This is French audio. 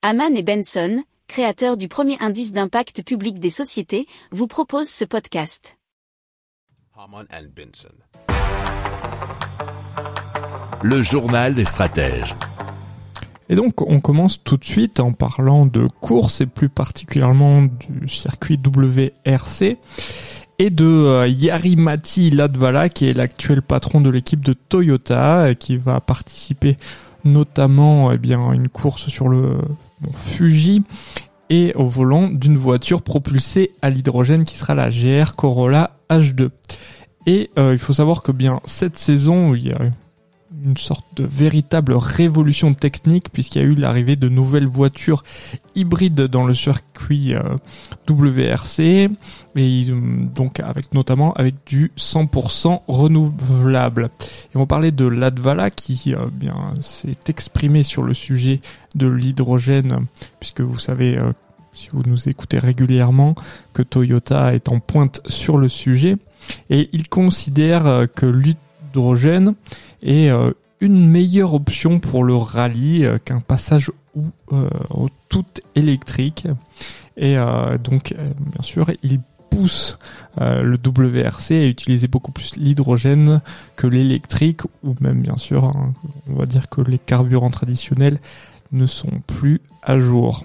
Haman et Benson, créateurs du premier indice d'impact public des sociétés, vous proposent ce podcast. Haman and Benson. Le journal des stratèges. Et donc on commence tout de suite en parlant de course et plus particulièrement du circuit WRC et de euh, Yarimati Ladvala qui est l'actuel patron de l'équipe de Toyota qui va participer notamment eh bien une course sur le Fuji et au volant d'une voiture propulsée à l'hydrogène qui sera la GR Corolla H2. Et euh, il faut savoir que bien cette saison, il y a une sorte de véritable révolution technique puisqu'il y a eu l'arrivée de nouvelles voitures hybrides dans le circuit euh, WRC et donc avec notamment avec du 100% renouvelable. Et on parlait de l'Advala qui euh, bien s'est exprimé sur le sujet de l'hydrogène puisque vous savez euh, si vous nous écoutez régulièrement que Toyota est en pointe sur le sujet et il considère que l'hydrogène et euh, une meilleure option pour le rallye euh, qu'un passage ou, euh, tout électrique. Et donc, bien sûr, il pousse le WRC à utiliser beaucoup plus l'hydrogène que l'électrique, ou même bien sûr, hein, on va dire que les carburants traditionnels ne sont plus à jour.